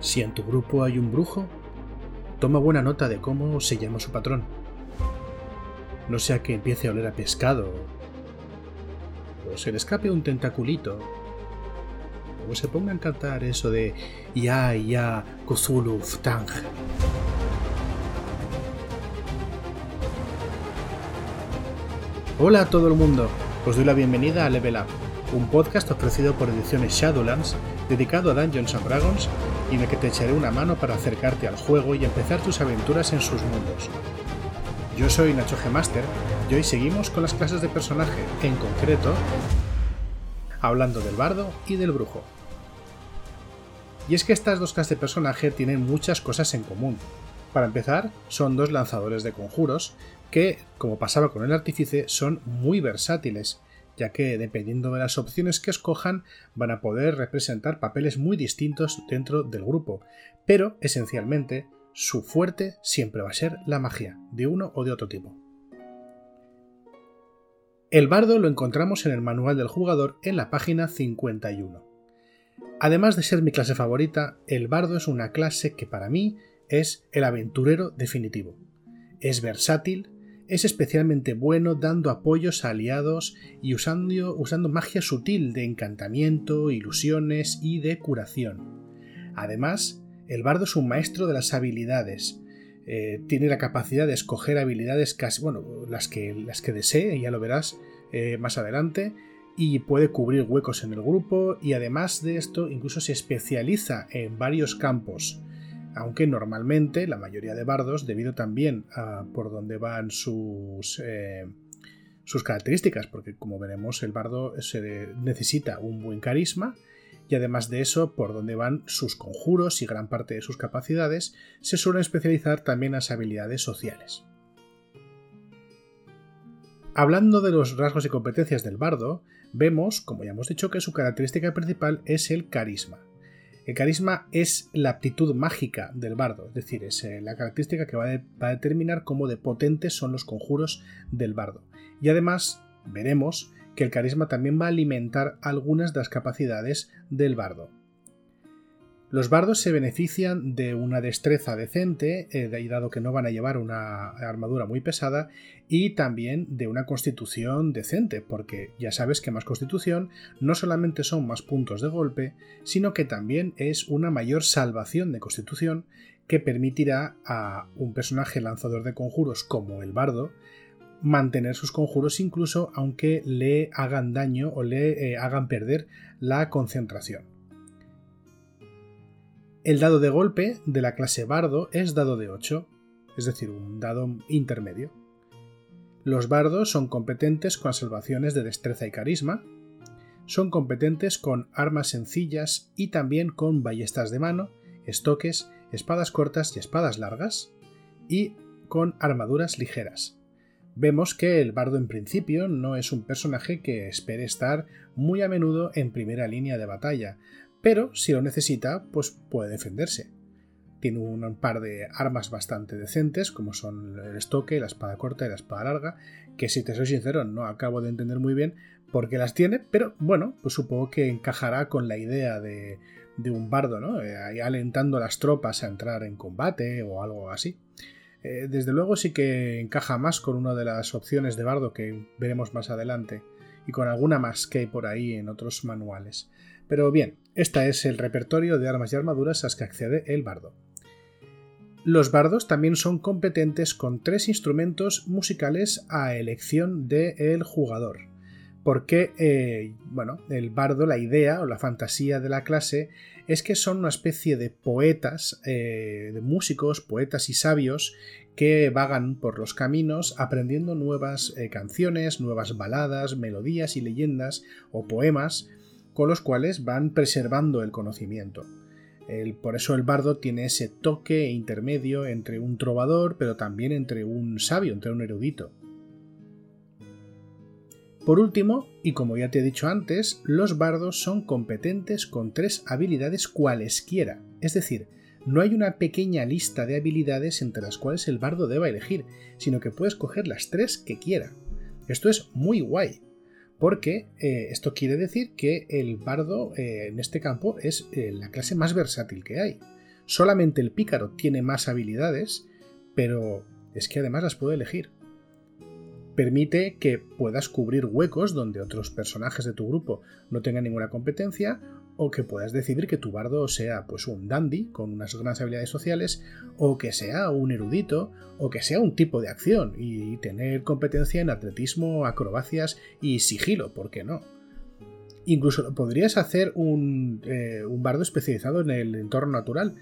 Si en tu grupo hay un brujo, toma buena nota de cómo se llama su patrón. No sea que empiece a oler a pescado, o se le escape un tentaculito, o se ponga a cantar eso de Ya, ya, Cthulhu, Ftang. Hola a todo el mundo, os doy la bienvenida a Level Up, un podcast ofrecido por Ediciones Shadowlands dedicado a Dungeons and Dragons y el que te echaré una mano para acercarte al juego y empezar tus aventuras en sus mundos. Yo soy Nacho G. Master y hoy seguimos con las clases de personaje, en concreto, hablando del bardo y del brujo. Y es que estas dos clases de personaje tienen muchas cosas en común. Para empezar, son dos lanzadores de conjuros que, como pasaba con el artífice, son muy versátiles ya que dependiendo de las opciones que escojan van a poder representar papeles muy distintos dentro del grupo, pero esencialmente su fuerte siempre va a ser la magia, de uno o de otro tipo. El bardo lo encontramos en el manual del jugador en la página 51. Además de ser mi clase favorita, el bardo es una clase que para mí es el aventurero definitivo. Es versátil, es especialmente bueno dando apoyos a aliados y usando, usando magia sutil de encantamiento, ilusiones y de curación. Además, el bardo es un maestro de las habilidades. Eh, tiene la capacidad de escoger habilidades casi, bueno, las que, las que desee, ya lo verás eh, más adelante, y puede cubrir huecos en el grupo y además de esto incluso se especializa en varios campos aunque normalmente la mayoría de bardos, debido también a por dónde van sus, eh, sus características, porque como veremos el bardo se necesita un buen carisma, y además de eso, por dónde van sus conjuros y gran parte de sus capacidades, se suelen especializar también las habilidades sociales. Hablando de los rasgos y competencias del bardo, vemos, como ya hemos dicho, que su característica principal es el carisma. El carisma es la aptitud mágica del bardo, es decir, es eh, la característica que va, a determinar cómo de potentes son los conjuros del bardo. Y además veremos que el carisma también va a alimentar algunas de las capacidades del bardo. Los bardos se benefician de una destreza decente, eh, dado que no van a llevar una armadura muy pesada, y también de una constitución decente, porque ya sabes que más constitución no solamente son más puntos de golpe, sino que también es una mayor salvación de constitución que permitirá a un personaje lanzador de conjuros como el bardo mantener sus conjuros incluso aunque le hagan daño o le eh, hagan perder la concentración. El dado de golpe de la clase bardo es dado de 8, es decir, un dado intermedio. Los bardos son competentes con salvaciones de destreza y carisma, son competentes con armas sencillas y también con ballestas de mano, estoques, espadas cortas y espadas largas, y con armaduras ligeras. Vemos que el bardo en principio no es un personaje que espere estar muy a menudo en primera línea de batalla, pero si lo necesita, pues puede defenderse. Tiene un par de armas bastante decentes, como son el estoque, la espada corta y la espada larga, que si te soy sincero no acabo de entender muy bien por qué las tiene, pero bueno, pues supongo que encajará con la idea de, un bardo, ¿no? Eh, alentando a las tropas a entrar en combate o algo así. Eh, desde luego sí que encaja más con una de las opciones de bardo que veremos más adelante y con alguna más que hay por ahí en otros manuales. Pero bien, este es el repertorio de armas y armaduras a las que accede el bardo. Los bardos también son competentes con tres instrumentos musicales a elección del jugador. Porque, eh, bueno, el bardo, la idea o la fantasía de la clase es que son una especie de poetas, eh, de músicos, poetas y sabios que vagan por los caminos aprendiendo nuevas eh, canciones, nuevas baladas, melodías y leyendas o poemas con los cuales van preservando el conocimiento. por eso el bardo tiene ese toque intermedio entre un trovador, pero también entre un sabio, entre un erudito. Por último, y como ya te he dicho antes, los bardos son competentes con tres habilidades cualesquiera, es decir, no hay una pequeña lista de habilidades entre las cuales el bardo deba elegir, sino que puede escoger las tres que quiera. Esto es muy guay, porque eh, esto quiere decir que el bardo eh, en este campo es eh, la clase más versátil que hay. Solamente el pícaro tiene más habilidades, pero es que además las puede elegir. Permite que puedas cubrir huecos donde otros personajes de tu grupo no tengan ninguna competencia o que puedas decidir que tu bardo sea pues un dandy con unas grandes habilidades sociales o que sea un erudito o que sea un tipo de acción y tener competencia en atletismo, acrobacias y sigilo, ¿por qué no? Incluso podrías hacer un, eh, bardo especializado en el entorno natural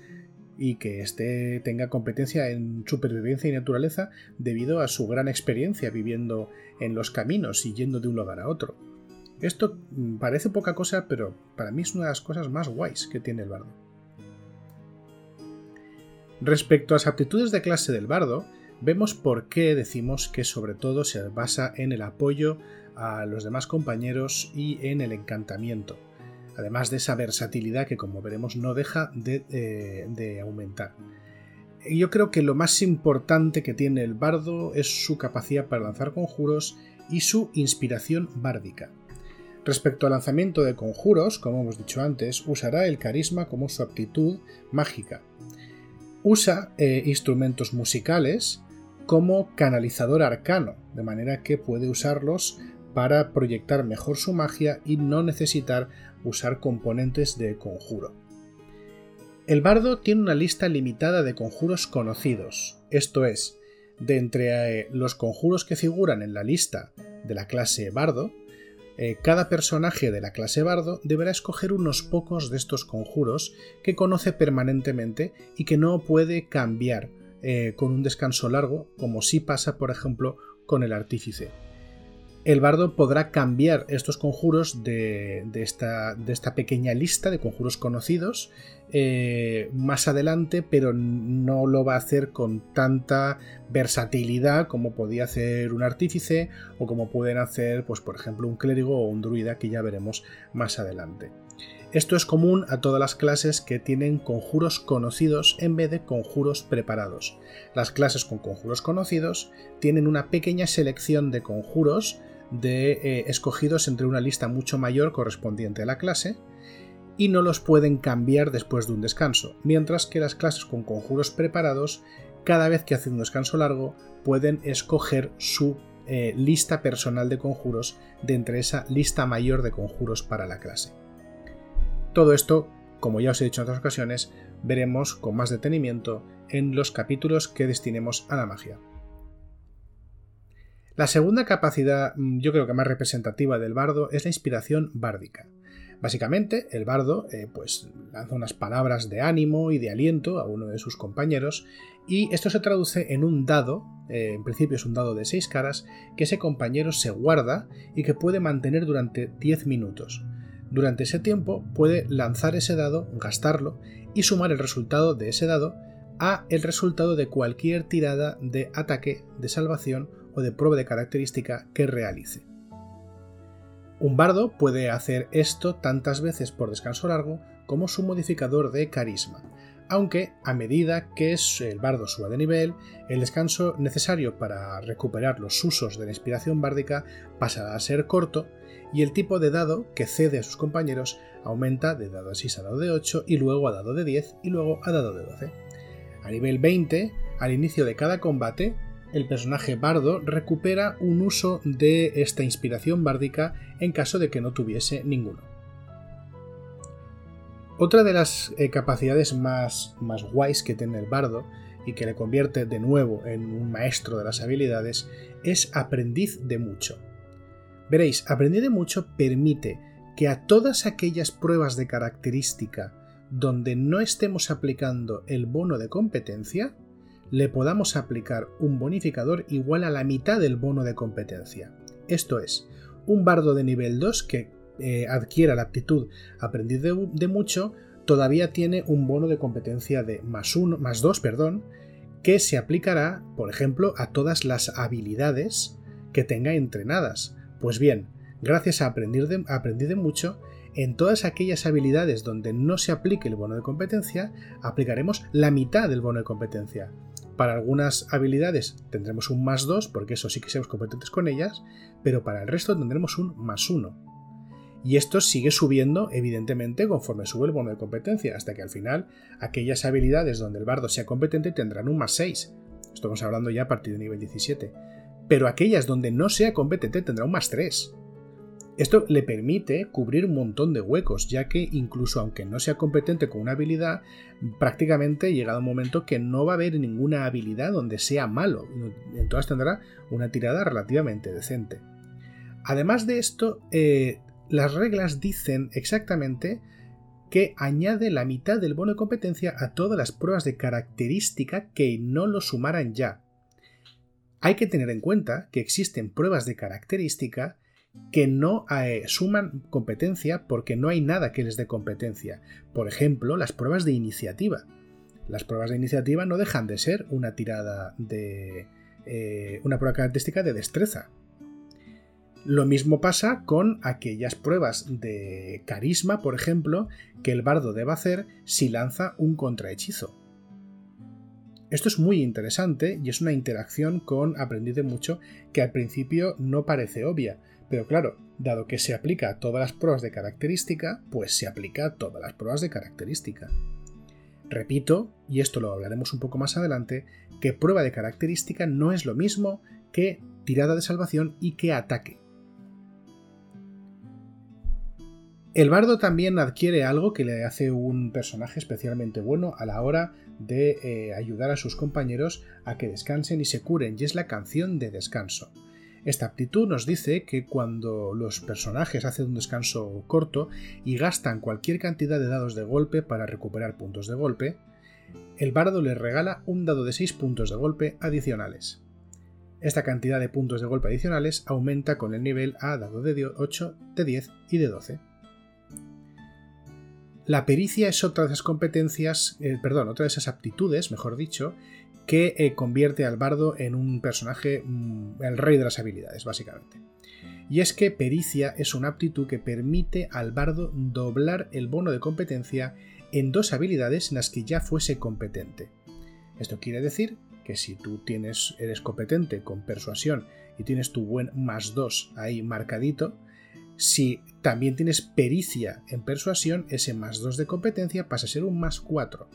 y que éste tenga competencia en supervivencia y naturaleza debido a su gran experiencia viviendo en los caminos y yendo de un lugar a otro. Esto parece poca cosa, pero para mí es una de las cosas más guays que tiene el bardo. Respecto a las aptitudes de clase del bardo, vemos por qué decimos que sobre todo se basa en el apoyo a los demás compañeros y en el encantamiento además de esa versatilidad que como veremos no deja eh, de, aumentar. Yo creo que lo más importante que tiene el bardo es su capacidad para lanzar conjuros y su inspiración bárdica. Respecto al lanzamiento de conjuros, como hemos dicho antes, usará el carisma como su aptitud mágica. Usa eh, instrumentos musicales como canalizador arcano, de manera que puede usarlos para proyectar mejor su magia y no necesitar usar componentes de conjuro. El bardo tiene una lista limitada de conjuros conocidos, esto es, de entre eh, los conjuros que figuran en la lista de la clase bardo, eh, cada personaje de la clase bardo deberá escoger unos pocos de estos conjuros que conoce permanentemente y que no puede cambiar eh, con un descanso largo, como si pasa, por ejemplo, con el artífice el bardo podrá cambiar estos conjuros de, esta, pequeña lista de conjuros conocidos eh, más adelante, pero no lo va a hacer con tanta versatilidad como podía hacer un artífice o como pueden hacer, pues, por ejemplo, un clérigo o un druida que ya veremos más adelante. Esto es común a todas las clases que tienen conjuros conocidos en vez de conjuros preparados. Las clases con conjuros conocidos tienen una pequeña selección de conjuros de eh, escogidos entre una lista mucho mayor correspondiente a la clase y no los pueden cambiar después de un descanso, mientras que las clases con conjuros preparados, cada vez que hacen un descanso largo, pueden escoger su eh, lista personal de conjuros de entre esa lista mayor de conjuros para la clase. Todo esto, como ya os he dicho en otras ocasiones, veremos con más detenimiento en los capítulos que destinemos a la magia. La segunda capacidad, mm, yo creo que más representativa del bardo, es la inspiración bárdica. Básicamente, el bardo eh, pues, lanza unas palabras de ánimo y de aliento a uno de sus compañeros, y esto se traduce en un dado, eh, en principio es un dado de 6 caras, que ese compañero se guarda y que puede mantener durante 10 minutos. Durante ese tiempo puede lanzar ese dado, gastarlo y sumar el resultado de ese dado a el resultado de cualquier tirada de ataque, de salvación o de prueba de característica que realice. Un bardo puede hacer esto tantas veces por descanso largo como su modificador de carisma, aunque a medida que el bardo suba de nivel, el descanso necesario para recuperar los usos de la inspiración bárdica pasará a ser corto y el tipo de dado que cede a sus compañeros aumenta de dado de 6 a dado de 8 y luego a dado de 10 y luego a dado de 12. A nivel 20, al inicio de cada combate, el personaje bardo recupera un uso de esta inspiración bárdica en caso de que no tuviese ninguno. Otra de las eh, capacidades más, más guays que tiene el bardo y que le convierte de nuevo en un maestro de las habilidades es aprendiz de mucho. Veréis, aprendiz de mucho permite que a todas aquellas pruebas de característica donde no estemos aplicando el bono de competencia, le podamos aplicar un bonificador igual a la mitad del bono de competencia. Esto es, un bardo de nivel 2 que eh, adquiera la aptitud aprendiz de, mucho todavía tiene un bono de competencia de más, uno, más 2, perdón, que se aplicará, por ejemplo, a todas las habilidades que tenga entrenadas. Pues bien, gracias a aprender de, aprendí de mucho, en todas aquellas habilidades donde no se aplique el bono de competencia, aplicaremos la mitad del bono de competencia. Para algunas habilidades tendremos un más 2, porque eso sí que seamos competentes con ellas, pero para el resto tendremos un más 1. Y esto sigue subiendo, evidentemente, conforme sube el bono de competencia, hasta que al final aquellas habilidades donde el bardo sea competente tendrán un más 6. Estamos hablando ya a partir de nivel 17. Pero aquellas donde no sea competente tendrá un más 3. Esto le permite cubrir un montón de huecos, ya que incluso aunque no sea competente con una habilidad, prácticamente llegado un momento que no va a haber ninguna habilidad donde sea malo. Entonces tendrá una tirada relativamente decente. Además de esto, eh, las reglas dicen exactamente que añade la mitad del bono de competencia a todas las pruebas de característica que no lo sumaran ya. Hay que tener en cuenta que existen pruebas de característica que no eh, suman competencia porque no hay nada que les dé competencia. Por ejemplo, las pruebas de iniciativa. Las pruebas de iniciativa no dejan de ser una tirada de. Eh, una prueba característica de destreza. Lo mismo pasa con aquellas pruebas de carisma, por ejemplo, que el bardo debe hacer si lanza un contrahechizo. Esto es muy interesante y es una interacción con Aprendí de mucho que al principio no parece obvia, pero claro, dado que se aplica a todas las pruebas de característica, pues se aplica a todas las pruebas de característica. Repito, y esto lo hablaremos un poco más adelante, que prueba de característica no es lo mismo que tirada de salvación y que ataque. El bardo también adquiere algo que le hace un personaje especialmente bueno a la hora de eh, ayudar a sus compañeros a que descansen y se curen, y es la canción de descanso. Esta aptitud nos dice que cuando los personajes hacen un descanso corto y gastan cualquier cantidad de dados de golpe para recuperar puntos de golpe, el bardo les regala un dado de 6 puntos de golpe adicionales. Esta cantidad de puntos de golpe adicionales aumenta con el nivel a dado de 8, de 10 y de 12. La pericia es otra de esas competencias, eh, perdón, otra de esas aptitudes, mejor dicho, que eh, convierte al bardo en un personaje, mm, el rey de las habilidades, básicamente. Y es que pericia es una aptitud que permite al bardo doblar el bono de competencia en dos habilidades en las que ya fuese competente. Esto quiere decir que si tú tienes, eres competente con persuasión y tienes tu buen más 2 ahí marcadito, si también tienes pericia en persuasión, ese más 2 de competencia pasa a ser un más 4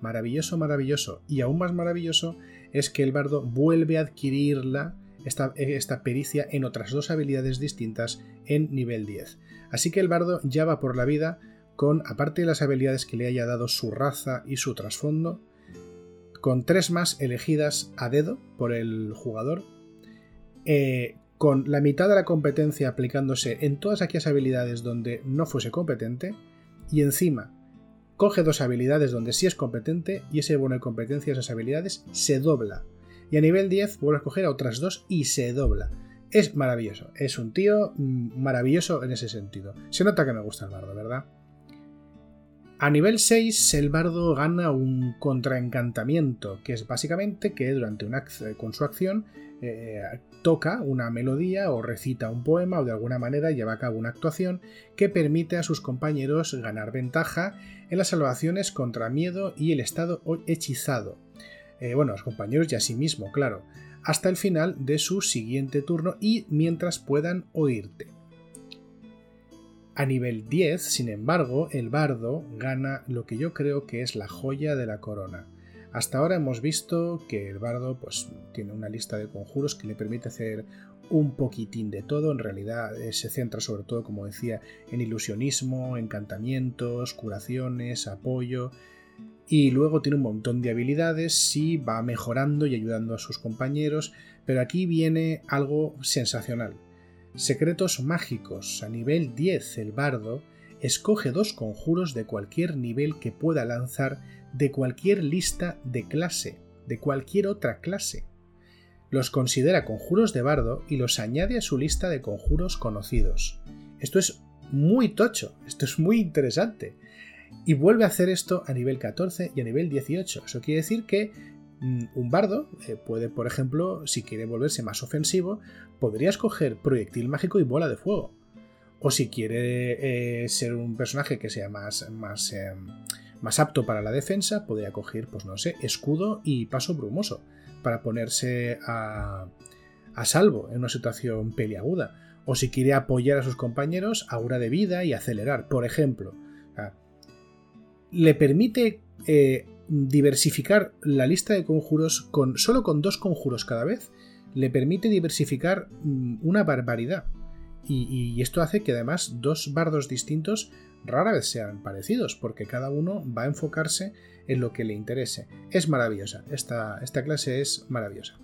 Maravilloso, maravilloso. Y aún más maravilloso es que el bardo vuelve a adquirirla, esta, esta pericia, en otras dos habilidades distintas en nivel 10. Así que el bardo ya va por la vida con, aparte de las habilidades que le haya dado su raza y su trasfondo, con tres más elegidas a dedo por el jugador, eh, con la mitad de la competencia aplicándose en todas aquellas habilidades donde no fuese competente, y encima coge dos habilidades donde sí es competente y ese bono de competencia, esas habilidades, se dobla. Y a nivel 10 vuelve a coger a otras dos y se dobla. Es maravilloso, es un tío mm, maravilloso en ese sentido. Se nota que me gusta el bardo, ¿verdad? A nivel 6, el bardo gana un contraencantamiento, que es básicamente que durante una, con su acción eh, toca una melodía o recita un poema o de alguna manera lleva a cabo una actuación que permite a sus compañeros ganar ventaja en las salvaciones contra miedo y el estado hechizado. Eh, bueno, a los compañeros y a sí mismo, claro, hasta el final de su siguiente turno y mientras puedan oírte. A nivel 10, sin embargo, el bardo gana lo que yo creo que es la joya de la corona. Hasta ahora hemos visto que el bardo pues, tiene una lista de conjuros que le permite hacer un poquitín de todo. En realidad eh, se centra sobre todo, como decía, en ilusionismo, encantamientos, curaciones, apoyo. Y luego tiene un montón de habilidades, sí, va mejorando y ayudando a sus compañeros. Pero aquí viene algo sensacional. Secretos mágicos. A nivel 10 el bardo escoge dos conjuros de cualquier nivel que pueda lanzar de cualquier lista de clase, de cualquier otra clase. Los considera conjuros de bardo y los añade a su lista de conjuros conocidos. Esto es muy tocho, esto es muy interesante. Y vuelve a hacer esto a nivel 14 y a nivel 18. Eso quiere decir que Mm, un bardo eh, puede, por ejemplo, si quiere volverse más ofensivo, podría escoger proyectil mágico y bola de fuego. O si quiere eh, ser un personaje que sea más, más, em, más apto para la defensa, podría coger, pues no sé, escudo y paso brumoso para ponerse a, a salvo en una situación peliaguda. o si quiere apoyar a sus compañeros, aura de vida y acelerar, por ejemplo. le permite eh, diversificar la lista de conjuros con solo con dos conjuros cada vez. Le permite diversificar mm, una barbaridad. Y, esto hace que además dos bardos distintos rara vez sean parecidos, porque cada uno va a enfocarse en lo que le interese. Es maravillosa, esta, esta clase es maravillosa.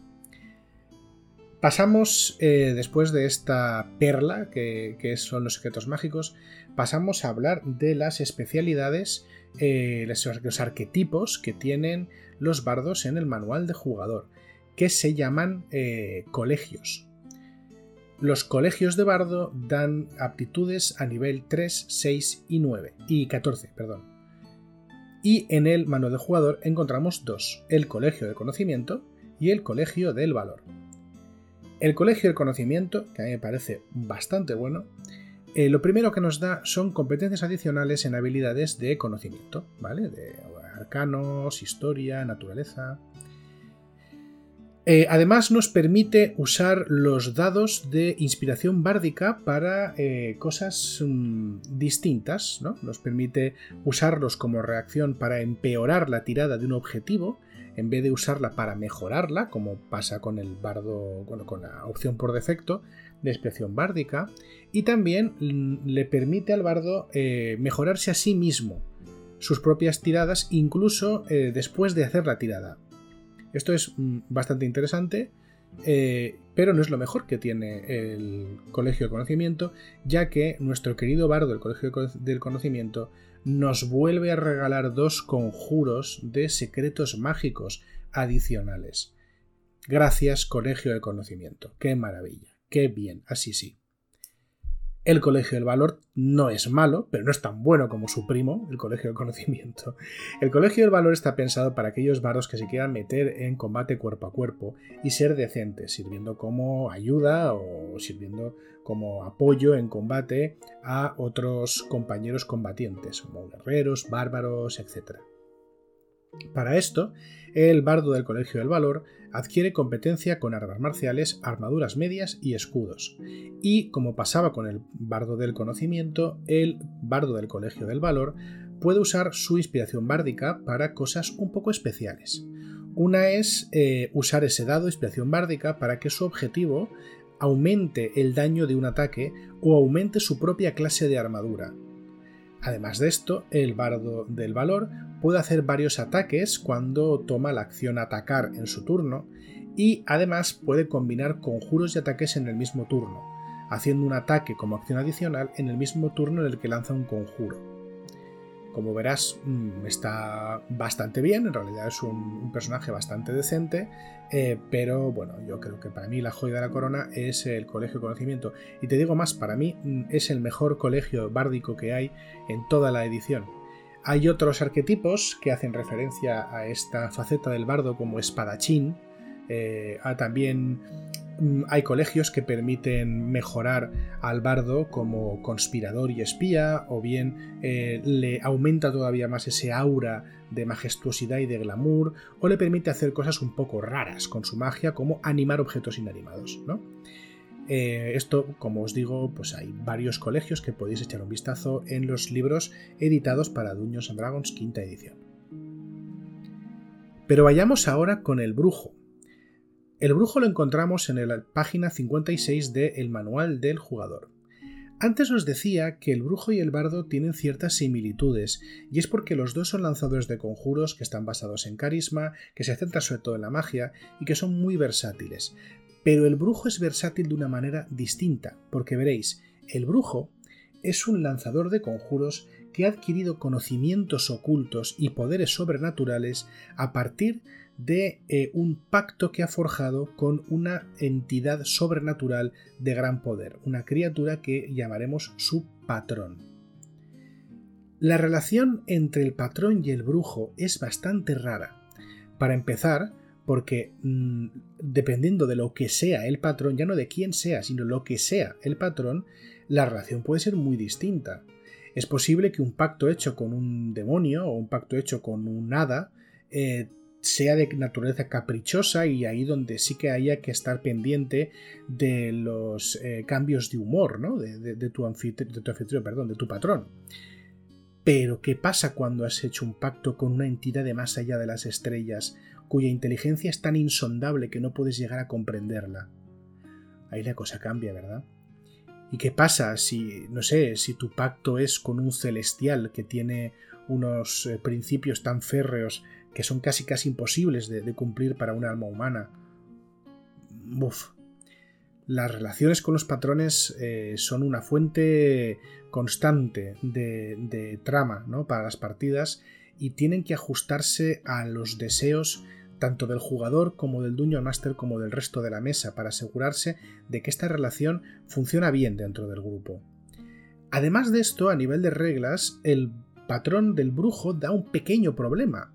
Pasamos, eh, después de esta perla, que, son los secretos mágicos, pasamos a hablar de las especialidades, eh, los, arquetipos que tienen los bardos en el manual de jugador, que se llaman eh, colegios. Los colegios de bardo dan aptitudes a nivel 3, 6 y 9, y 14, perdón. Y en el manual de jugador encontramos dos, el colegio de conocimiento y el colegio del valor. El Colegio del Conocimiento, que a mí me parece bastante bueno, eh, lo primero que nos da son competencias adicionales en habilidades de conocimiento, ¿vale? De arcanos, historia, naturaleza. Eh, además nos permite usar los dados de inspiración bárdica para eh, cosas mm, distintas, ¿no? Nos permite usarlos como reacción para empeorar la tirada de un objetivo en vez de usarla para mejorarla, como pasa con el bardo, bueno, con la opción por defecto de expresión bárdica, y también le permite al bardo eh, mejorarse a sí mismo sus propias tiradas, incluso después de hacer la tirada. Esto es mm, bastante interesante, eh, pero no es lo mejor que tiene el Colegio de Conocimiento, ya que nuestro querido bardo del Colegio del Conocimiento nos vuelve a regalar dos conjuros de secretos mágicos adicionales. Gracias, Colegio del Conocimiento. Qué maravilla. Qué bien. Así sí. El Colegio del Valor no es malo, pero no es tan bueno como su primo, el Colegio del Conocimiento. El Colegio del Valor está pensado para aquellos bardos que se quieran meter en combate cuerpo a cuerpo y ser decentes, sirviendo como ayuda o sirviendo como apoyo en combate a otros compañeros combatientes, como guerreros, bárbaros, etc. Para esto, el bardo del Colegio del Valor adquiere competencia con armas marciales, armaduras medias y escudos. Y, como pasaba con el bardo del conocimiento, el bardo del Colegio del Valor puede usar su inspiración bárdica para cosas un poco especiales. Una es eh, usar ese dado inspiración bárdica para que su objetivo aumente el daño de un ataque o aumente su propia clase de armadura. Además de esto, el bardo del valor puede hacer varios ataques cuando toma la acción atacar en su turno y además puede combinar conjuros y ataques en el mismo turno, haciendo un ataque como acción adicional en el mismo turno en el que lanza un conjuro. Como verás, mm, está bastante bien, en realidad es un, personaje bastante decente, eh, pero bueno, yo creo que para mí la joya de la corona es el Colegio de Conocimiento. Y te digo más, para mí mm, es el mejor colegio bárdico que hay en toda la edición. Hay otros arquetipos que hacen referencia a esta faceta del bardo como espadachín, eh, a también hay colegios que permiten mejorar al bardo como conspirador y espía, o bien eh, le aumenta todavía más ese aura de majestuosidad y de glamour, o le permite hacer cosas un poco raras con su magia, como animar objetos inanimados. Eh, esto, como os digo, pues hay varios colegios que podéis echar un vistazo en los libros editados para Dungeons and Dragons quinta edición. Pero vayamos ahora con el brujo, el brujo lo encontramos en la página 56 de El Manual del Jugador. Antes os decía que el brujo y el bardo tienen ciertas similitudes, y es porque los dos son lanzadores de conjuros que están basados en carisma, que se centran sobre todo en la magia y que son muy versátiles. Pero el brujo es versátil de una manera distinta, porque veréis, el brujo es un lanzador de conjuros que ha adquirido conocimientos ocultos y poderes sobrenaturales a partir de de eh, un pacto que ha forjado con una entidad sobrenatural de gran poder, una criatura que llamaremos su patrón. La relación entre el patrón y el brujo es bastante rara. Para empezar, porque mm, dependiendo de lo que sea el patrón, ya no de quién sea, sino lo que sea el patrón, la relación puede ser muy distinta. Es posible que un pacto hecho con un demonio o un pacto hecho con un hada eh, sea de naturaleza caprichosa y ahí donde sí que haya que estar pendiente de los eh, cambios de humor, ¿no? De, tu anfitrión, de tu anfitrión, perdón, de tu patrón. Pero, ¿qué pasa cuando has hecho un pacto con una entidad de más allá de las estrellas, cuya inteligencia es tan insondable que no puedes llegar a comprenderla? Ahí la cosa cambia, ¿verdad? ¿Y qué pasa si, no sé, si tu pacto es con un celestial que tiene unos eh, principios tan férreos que son casi casi imposibles de, cumplir para un alma humana? Uf. Las relaciones con los patrones eh, son una fuente constante de, trama ¿no? para las partidas y tienen que ajustarse a los deseos tanto del jugador como del Dungeon Master como del resto de la mesa para asegurarse de que esta relación funciona bien dentro del grupo. Además de esto, a nivel de reglas, el patrón del brujo da un pequeño problema.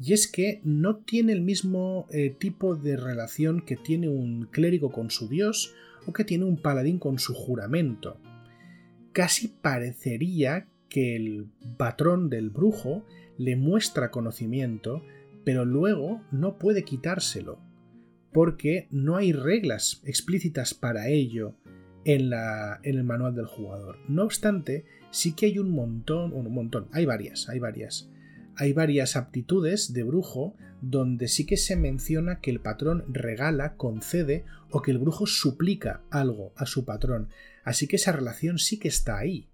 Y es que no tiene el mismo eh, tipo de relación que tiene un clérigo con su dios o que tiene un paladín con su juramento casi parecería que el patrón del brujo le muestra conocimiento, pero luego no puede quitárselo, porque no hay reglas explícitas para ello en, en el manual del jugador. No obstante, sí que hay un montón, un montón, hay varias, hay varias. Hay varias aptitudes de brujo donde sí que se menciona que el patrón regala, concede o que el brujo suplica algo a su patrón. Así que esa relación sí que está ahí.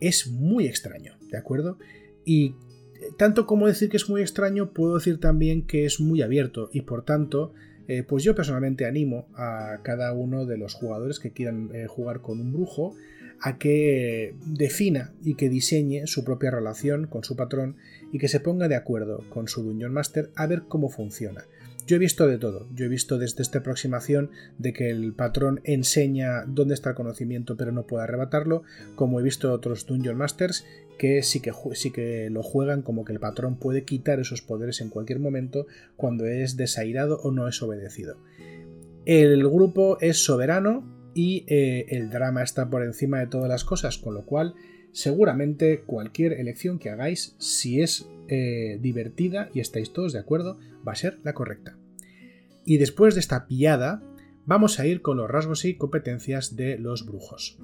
Es muy extraño, ¿de acuerdo? Y eh, tanto como decir que es muy extraño, puedo decir también que es muy abierto y por tanto, eh, pues yo personalmente animo a cada uno de los jugadores que quieran eh, jugar con un brujo a que defina y que diseñe su propia relación con su patrón y que se ponga de acuerdo con su Dungeon Master a ver cómo funciona. Yo he visto de todo. Yo he visto desde esta aproximación de que el patrón enseña dónde está el conocimiento pero no puede arrebatarlo, como he visto otros Dungeon Masters que sí que, sí que lo juegan como que el patrón puede quitar esos poderes en cualquier momento cuando es desairado o no es obedecido. El grupo es soberano y eh, el drama está por encima de todas las cosas, con lo cual seguramente cualquier elección que hagáis, si es eh, divertida y estáis todos de acuerdo, va a ser la correcta. Y después de esta pillada, vamos a ir con los rasgos y competencias de los brujos.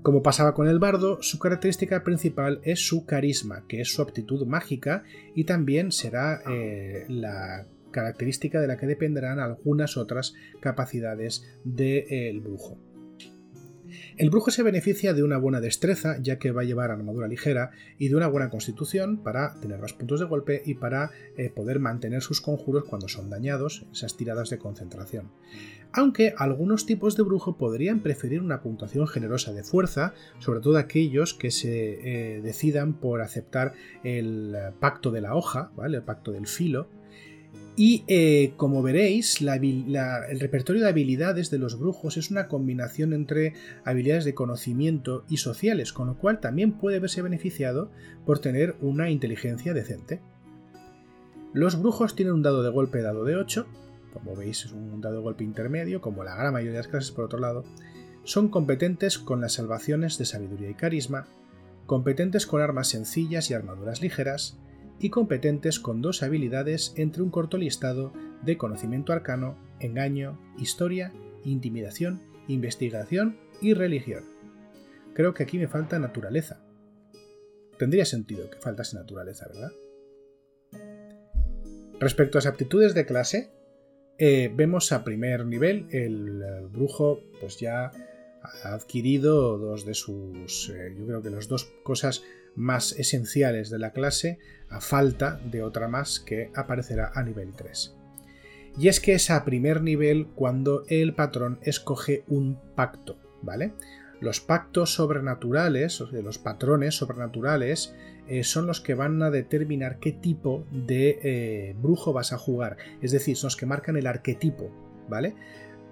Como pasaba con el bardo, su característica principal es su carisma, que es su aptitud mágica y también será eh, la característica de la que dependerán algunas otras capacidades del brujo. El brujo se beneficia de una buena destreza, ya que va a llevar armadura ligera, y de una buena constitución para tener más puntos de golpe y para eh, poder mantener sus conjuros cuando son dañados, esas tiradas de concentración. Aunque algunos tipos de brujo podrían preferir una puntuación generosa de fuerza, sobre todo aquellos que se eh, decidan por aceptar el pacto de la hoja, ¿vale? el pacto del filo, y eh, como veréis, el repertorio de habilidades de los brujos es una combinación entre habilidades de conocimiento y sociales, con lo cual también puede verse beneficiado por tener una inteligencia decente. Los brujos tienen un dado de golpe dado de 8, como veis es un dado de golpe intermedio, como la gran mayoría de las clases por otro lado. Son competentes con las salvaciones de sabiduría y carisma, competentes con armas sencillas y armaduras ligeras, y competentes con dos habilidades entre un corto listado de conocimiento arcano, engaño, historia, intimidación, investigación y religión. Creo que aquí me falta naturaleza. Tendría sentido que faltase naturaleza, ¿verdad? Respecto a las aptitudes de clase, eh, vemos a primer nivel el, brujo pues ya ha adquirido dos de sus, eh, yo creo que las dos cosas más esenciales de la clase a falta de otra más que aparecerá a nivel 3. Y es que es a primer nivel cuando el patrón escoge un pacto, ¿vale? Los pactos sobrenaturales, o los patrones sobrenaturales, eh, son los que van a determinar qué tipo de eh, brujo vas a jugar. Es decir, son los que marcan el arquetipo, ¿vale?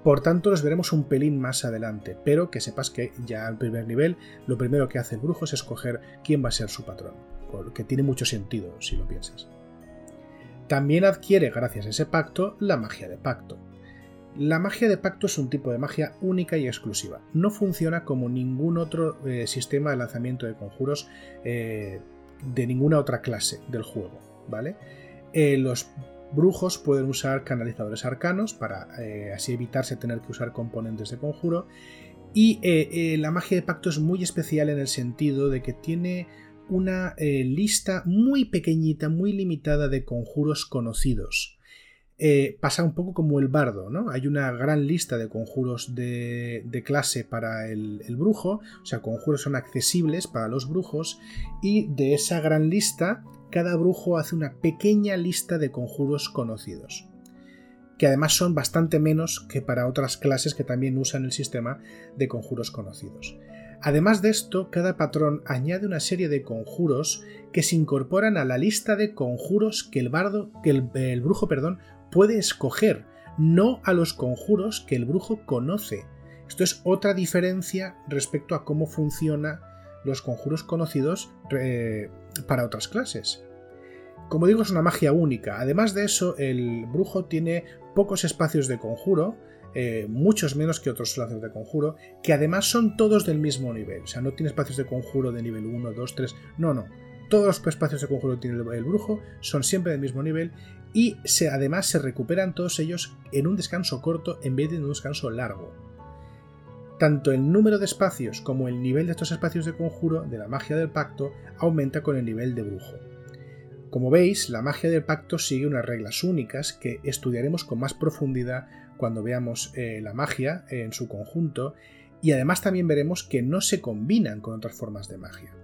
Por tanto, los veremos un pelín más adelante, pero que sepas que ya al primer nivel lo primero que hace el brujo es escoger quién va a ser su patrón, que tiene mucho sentido si lo piensas. También adquiere, gracias a ese pacto, la magia de pacto. La magia de pacto es un tipo de magia única y exclusiva. No funciona como ningún otro eh, sistema de lanzamiento de conjuros eh, de ninguna otra clase del juego, ¿vale? eh, los brujos pueden usar canalizadores arcanos para eh, así evitarse tener que usar componentes de conjuro. Y eh, la magia de pacto es muy especial en el sentido de que tiene una lista muy pequeñita, muy limitada de conjuros conocidos. pasa un poco como el bardo, ¿no? Hay una gran lista de conjuros de, clase para el, el, brujo, o sea, conjuros son accesibles para los brujos, y de esa gran lista cada brujo hace una pequeña lista de conjuros conocidos, que además son bastante menos que para otras clases que también usan el sistema de conjuros conocidos. Además de esto, cada patrón añade una serie de conjuros que se incorporan a la lista de conjuros que el que el, brujo, perdón, puede escoger, no a los conjuros que el brujo conoce. Esto es otra diferencia respecto a cómo funciona los conjuros conocidos para otras clases. Como digo, es una magia única. Además de eso, el brujo tiene pocos espacios de conjuro, eh, muchos menos que otros lances de conjuro, que además son todos del mismo nivel. O sea, no tiene espacios de conjuro de nivel 1, 2, 3. No, no. Todos los espacios de conjuro que tiene el brujo son siempre del mismo nivel y además se recuperan todos ellos en un descanso corto en vez de en un descanso largo. Tanto el número de espacios como el nivel de estos espacios de conjuro de la magia del pacto aumenta con el nivel de brujo. Como veis, la magia del pacto sigue unas reglas únicas que estudiaremos con más profundidad cuando veamos eh, la magia en su conjunto y además también veremos que no se combinan con otras formas de magia.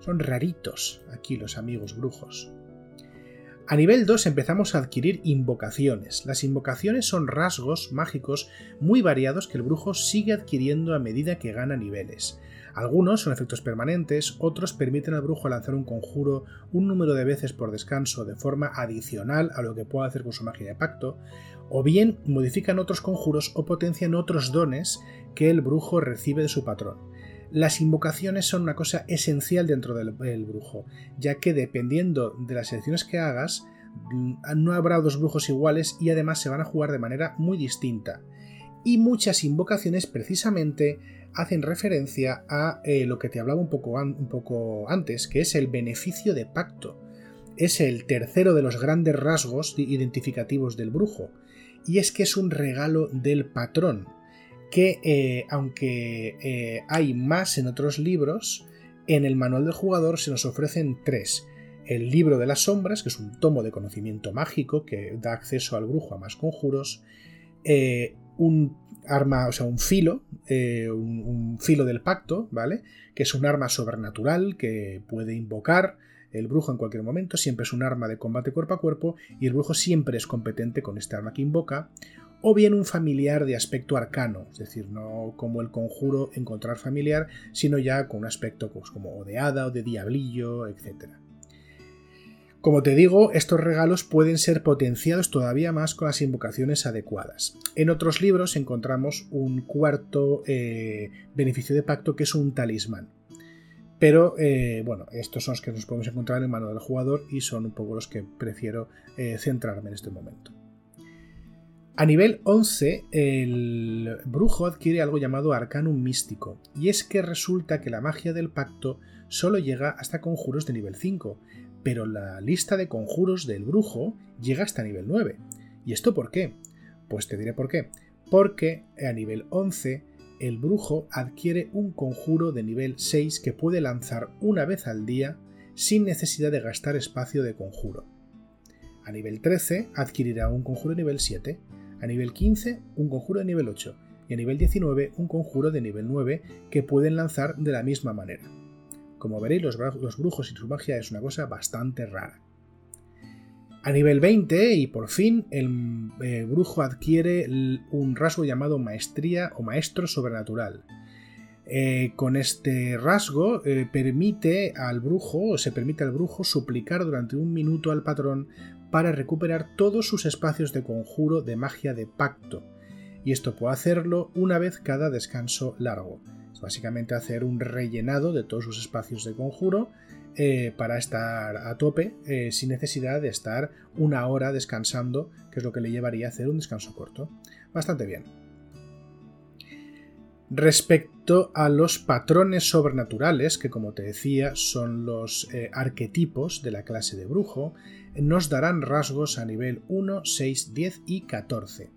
Son raritos aquí los amigos brujos. A nivel 2 empezamos a adquirir invocaciones. Las invocaciones son rasgos mágicos muy variados que el brujo sigue adquiriendo a medida que gana niveles. Algunos son efectos permanentes, otros permiten al brujo lanzar un conjuro un número de veces por descanso de forma adicional a lo que pueda hacer con su magia de pacto, o bien modifican otros conjuros o potencian otros dones que el brujo recibe de su patrón. Las invocaciones son una cosa esencial dentro del, brujo, ya que dependiendo de las elecciones que hagas, mm, no habrá dos brujos iguales y además se van a jugar de manera muy distinta. Y muchas invocaciones precisamente hacen referencia a eh, lo que te hablaba un poco, un poco antes, que es el beneficio de pacto. Es el tercero de los grandes rasgos identificativos del brujo, y es que es un regalo del patrón que eh, aunque eh, hay más en otros libros, en el manual del jugador se nos ofrecen tres. El libro de las sombras, que es un tomo de conocimiento mágico que da acceso al brujo a más conjuros. Eh, un arma, o sea, un filo, un, un, filo del pacto, ¿vale? Que es un arma sobrenatural que puede invocar el brujo en cualquier momento, siempre es un arma de combate cuerpo a cuerpo y el brujo siempre es competente con este arma que invoca o bien un familiar de aspecto arcano, es decir, no como el conjuro encontrar familiar, sino ya con un aspecto pues, como de hada o de diablillo, etc. Como te digo, estos regalos pueden ser potenciados todavía más con las invocaciones adecuadas. En otros libros encontramos un cuarto eh, beneficio de pacto que es un talismán. Pero eh, bueno, estos son los que nos podemos encontrar en manual del jugador y son un poco los que prefiero eh, centrarme en este momento. A nivel 11, el brujo adquiere algo llamado Arcanum Místico, y es que resulta que la magia del pacto solo llega hasta conjuros de nivel 5, pero la lista de conjuros del brujo llega hasta nivel 9. ¿Y esto por qué? Pues te diré por qué. Porque a nivel 11 el brujo adquiere un conjuro de nivel 6 que puede lanzar una vez al día sin necesidad de gastar espacio de conjuro. A nivel 13 adquirirá un conjuro de nivel 7 a nivel 15 un conjuro de nivel 8 y a nivel 19 un conjuro de nivel 9 que pueden lanzar de la misma manera. Como veréis, los, brujos y su magia es una cosa bastante rara. A nivel 20, y por fin, el eh, brujo adquiere un rasgo llamado maestría o maestro sobrenatural. Eh, con este rasgo eh, permite al brujo, o se permite al brujo suplicar durante un minuto al patrón para recuperar todos sus espacios de conjuro de magia de pacto, y esto puede hacerlo una vez cada descanso largo. Es básicamente hacer un rellenado de todos sus espacios de conjuro eh, para estar a tope eh, sin necesidad de estar una hora descansando, que es lo que le llevaría a hacer un descanso corto. Bastante bien. Respecto a los patrones sobrenaturales, que como te decía son los eh, arquetipos de la clase de brujo, nos darán rasgos a nivel 1, 6, 10 y 14.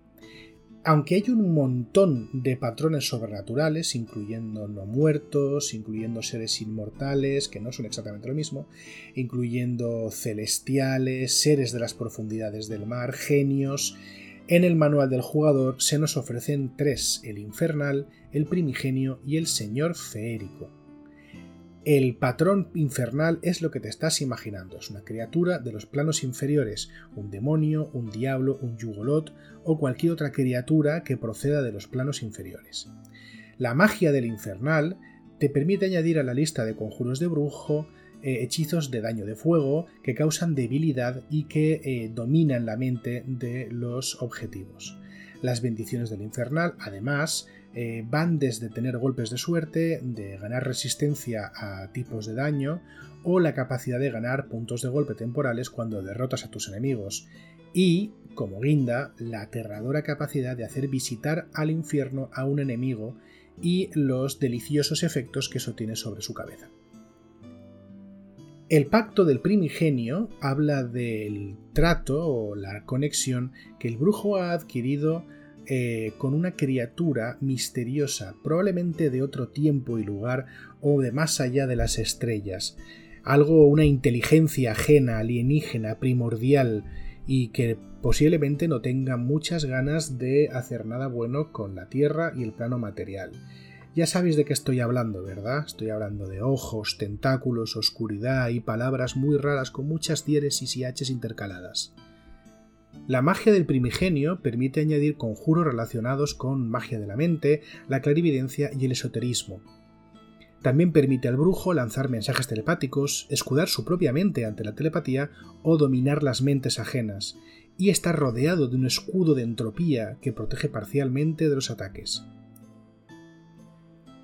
Aunque hay un montón de patrones sobrenaturales, incluyendo no muertos, incluyendo seres inmortales, que no son exactamente lo mismo, incluyendo celestiales, seres de las profundidades del mar, genios, en el manual del jugador se nos ofrecen tres, el infernal, el primigenio y el señor feérico. El patrón infernal es lo que te estás imaginando, es una criatura de los planos inferiores, un demonio, un diablo, un yugolot o cualquier otra criatura que proceda de los planos inferiores. La magia del infernal te permite añadir a la lista de conjuros de brujo eh, hechizos de daño de fuego que causan debilidad y que eh, dominan la mente de los objetivos. Las bendiciones del infernal, además, eh, van desde tener golpes de suerte, de ganar resistencia a tipos de daño o la capacidad de ganar puntos de golpe temporales cuando derrotas a tus enemigos y, como guinda, la aterradora capacidad de hacer visitar al infierno a un enemigo y los deliciosos efectos que eso tiene sobre su cabeza. El pacto del primigenio habla del trato o la conexión que el brujo ha adquirido eh, con una criatura misteriosa, probablemente de otro tiempo y lugar o de más allá de las estrellas. Algo, una inteligencia ajena, alienígena, primordial y que posiblemente no tenga muchas ganas de hacer nada bueno con la Tierra y el plano material. Ya sabéis de qué estoy hablando, ¿verdad? Estoy hablando de ojos, tentáculos, oscuridad y palabras muy raras con muchas diéresis y h's intercaladas. La magia del primigenio permite añadir conjuros relacionados con magia de la mente, la clarividencia y el esoterismo. También permite al brujo lanzar mensajes telepáticos, escudar su propia mente ante la telepatía o dominar las mentes ajenas, y está rodeado de un escudo de entropía que protege parcialmente de los ataques.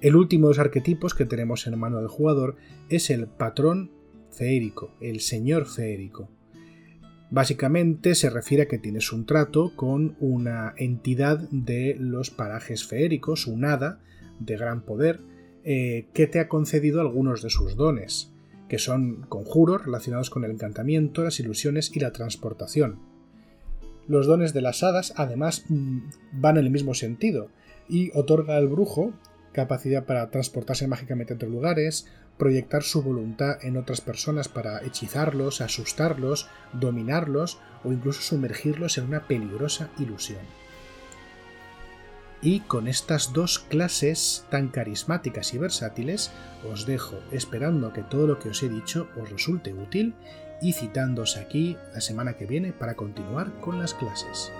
El último de los arquetipos que tenemos en mano del jugador es el patrón feérico, el señor feérico. Básicamente se refiere a que tienes un trato con una entidad de los parajes feéricos, un hada de gran poder, eh, que te ha concedido algunos de sus dones, que son conjuros relacionados con el encantamiento, las ilusiones y la transportación. Los dones de las hadas, además, mm, van en el mismo sentido y otorga al brujo capacidad para transportarse mágicamente entre lugares, proyectar su voluntad en otras personas para hechizarlos, asustarlos, dominarlos o incluso sumergirlos en una peligrosa ilusión. Y con estas dos clases tan carismáticas y versátiles, os dejo esperando que todo lo que os he dicho os resulte útil y citándoos aquí la semana que viene para continuar con las clases.